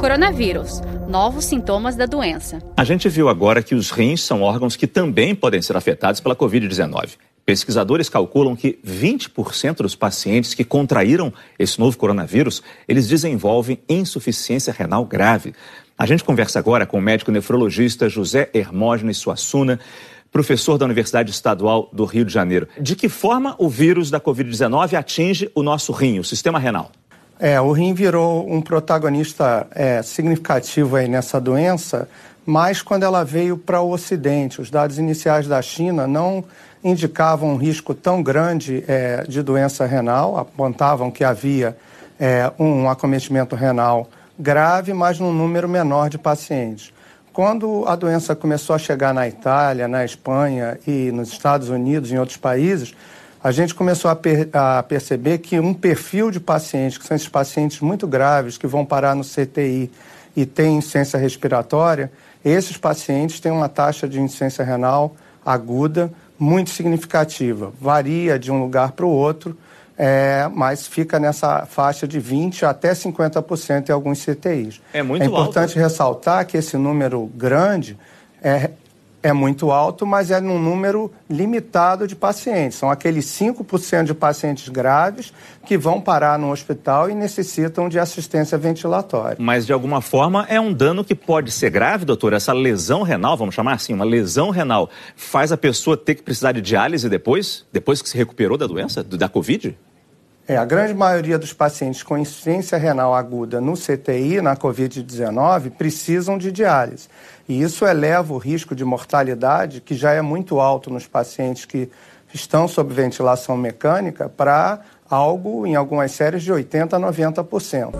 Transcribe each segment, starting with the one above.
Coronavírus. Novos sintomas da doença. A gente viu agora que os rins são órgãos que também podem ser afetados pela Covid-19. Pesquisadores calculam que 20% dos pacientes que contraíram esse novo coronavírus, eles desenvolvem insuficiência renal grave. A gente conversa agora com o médico nefrologista José Hermógenes Suassuna, professor da Universidade Estadual do Rio de Janeiro. De que forma o vírus da Covid-19 atinge o nosso rim, o sistema renal? É, o rim virou um protagonista é, significativo aí nessa doença, mas quando ela veio para o Ocidente, os dados iniciais da China não indicavam um risco tão grande é, de doença renal, apontavam que havia é, um acometimento renal grave, mas num número menor de pacientes. Quando a doença começou a chegar na Itália, na Espanha e nos Estados Unidos em outros países, a gente começou a, per a, perceber que um perfil de pacientes, que são esses pacientes muito graves, que vão parar no CTI e têm insuficiência respiratória, esses pacientes têm uma taxa de insuficiência renal aguda muito significativa. Varia de um lugar para o outro, é, mas fica nessa faixa de 20% até 50% em alguns CTIs. É muito É importante alto. ressaltar que esse número grande é é muito alto, mas é num número limitado de pacientes. São aqueles 5% de pacientes graves que vão parar no hospital e necessitam de assistência ventilatória. Mas, de alguma forma, é um dano que pode ser grave, doutor? Essa lesão renal, vamos chamar assim, uma lesão renal, faz a pessoa ter que precisar de diálise depois? Depois que se recuperou da doença, da Covid? É, a grande maioria dos pacientes com insuficiência renal aguda no CTI, na Covid-19, precisam de diálise. E isso eleva o risco de mortalidade, que já é muito alto nos pacientes que estão sob ventilação mecânica, para algo, em algumas séries, de 80% a 90%.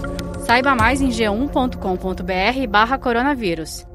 Saiba mais em g1.com.br barra coronavírus.